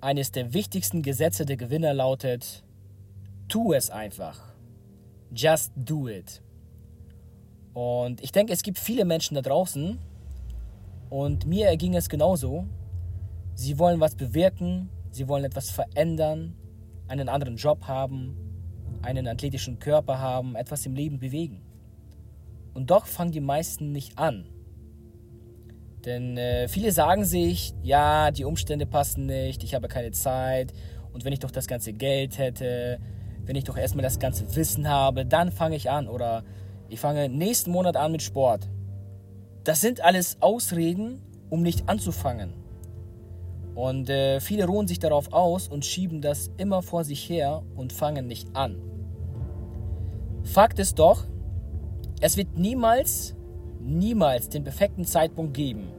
eines der wichtigsten Gesetze der Gewinner lautet, tu es einfach. Just do it. Und ich denke, es gibt viele Menschen da draußen, und mir erging es genauso. Sie wollen was bewirken, sie wollen etwas verändern, einen anderen Job haben, einen athletischen Körper haben, etwas im Leben bewegen. Und doch fangen die meisten nicht an. Denn äh, viele sagen sich, ja, die Umstände passen nicht, ich habe keine Zeit und wenn ich doch das ganze Geld hätte, wenn ich doch erstmal das ganze Wissen habe, dann fange ich an oder ich fange nächsten Monat an mit Sport. Das sind alles Ausreden, um nicht anzufangen. Und äh, viele ruhen sich darauf aus und schieben das immer vor sich her und fangen nicht an. Fakt ist doch, es wird niemals, niemals den perfekten Zeitpunkt geben.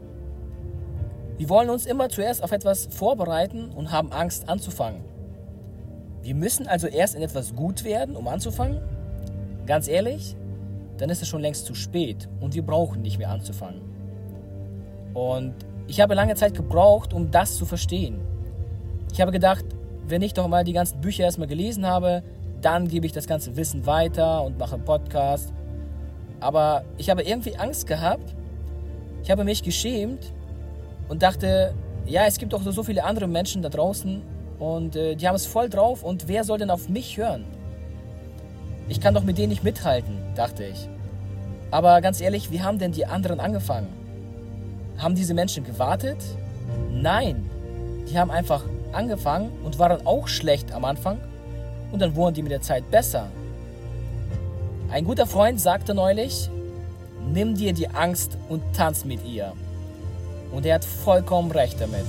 Wir wollen uns immer zuerst auf etwas vorbereiten und haben Angst anzufangen. Wir müssen also erst in etwas gut werden, um anzufangen? Ganz ehrlich, dann ist es schon längst zu spät und wir brauchen nicht mehr anzufangen. Und ich habe lange Zeit gebraucht, um das zu verstehen. Ich habe gedacht, wenn ich doch mal die ganzen Bücher erstmal gelesen habe, dann gebe ich das ganze Wissen weiter und mache einen Podcast. Aber ich habe irgendwie Angst gehabt. Ich habe mich geschämt und dachte, ja, es gibt doch so viele andere Menschen da draußen und äh, die haben es voll drauf und wer soll denn auf mich hören? Ich kann doch mit denen nicht mithalten, dachte ich. Aber ganz ehrlich, wie haben denn die anderen angefangen? Haben diese Menschen gewartet? Nein, die haben einfach angefangen und waren auch schlecht am Anfang und dann wurden die mit der Zeit besser. Ein guter Freund sagte neulich, nimm dir die Angst und tanz mit ihr. Und er hat vollkommen recht damit.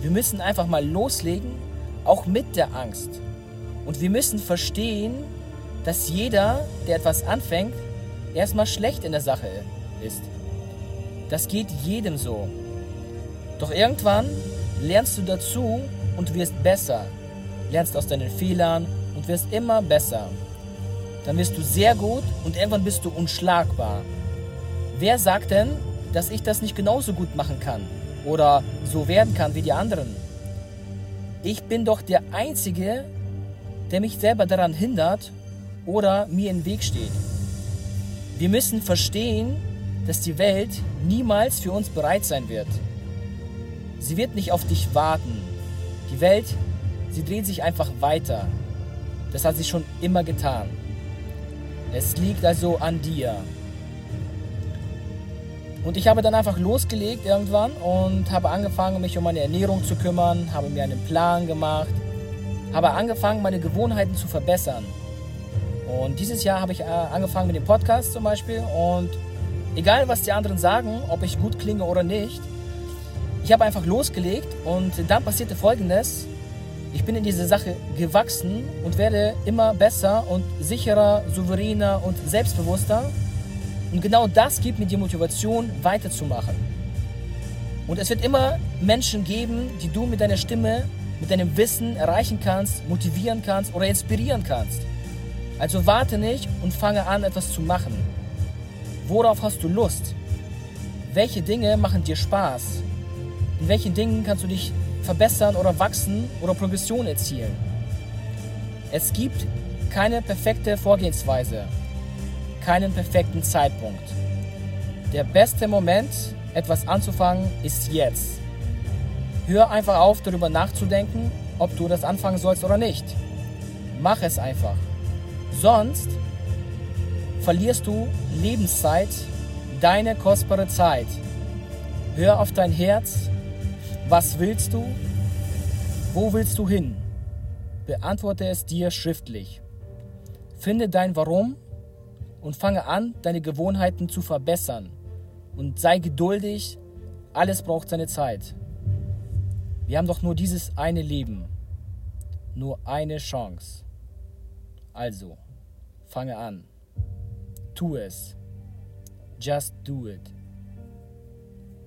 Wir müssen einfach mal loslegen, auch mit der Angst. Und wir müssen verstehen, dass jeder, der etwas anfängt, erstmal schlecht in der Sache ist. Das geht jedem so. Doch irgendwann lernst du dazu und wirst besser. Lernst aus deinen Fehlern und wirst immer besser. Dann wirst du sehr gut und irgendwann bist du unschlagbar. Wer sagt denn, dass ich das nicht genauso gut machen kann oder so werden kann wie die anderen? Ich bin doch der Einzige, der mich selber daran hindert oder mir im Weg steht. Wir müssen verstehen, dass die Welt niemals für uns bereit sein wird. Sie wird nicht auf dich warten. Die Welt, sie dreht sich einfach weiter. Das hat sie schon immer getan. Es liegt also an dir. Und ich habe dann einfach losgelegt irgendwann und habe angefangen, mich um meine Ernährung zu kümmern, habe mir einen Plan gemacht, habe angefangen, meine Gewohnheiten zu verbessern. Und dieses Jahr habe ich äh, angefangen mit dem Podcast zum Beispiel. Und egal, was die anderen sagen, ob ich gut klinge oder nicht, ich habe einfach losgelegt und dann passierte Folgendes. Ich bin in diese Sache gewachsen und werde immer besser und sicherer, souveräner und selbstbewusster. Und genau das gibt mir die Motivation, weiterzumachen. Und es wird immer Menschen geben, die du mit deiner Stimme, mit deinem Wissen erreichen kannst, motivieren kannst oder inspirieren kannst. Also warte nicht und fange an, etwas zu machen. Worauf hast du Lust? Welche Dinge machen dir Spaß? In welchen Dingen kannst du dich verbessern oder wachsen oder Progression erzielen? Es gibt keine perfekte Vorgehensweise, keinen perfekten Zeitpunkt. Der beste Moment, etwas anzufangen, ist jetzt. Hör einfach auf, darüber nachzudenken, ob du das anfangen sollst oder nicht. Mach es einfach. Sonst verlierst du Lebenszeit, deine kostbare Zeit. Hör auf dein Herz. Was willst du? Wo willst du hin? Beantworte es dir schriftlich. Finde dein Warum und fange an, deine Gewohnheiten zu verbessern. Und sei geduldig, alles braucht seine Zeit. Wir haben doch nur dieses eine Leben, nur eine Chance. Also, fange an. Tu es. Just do it.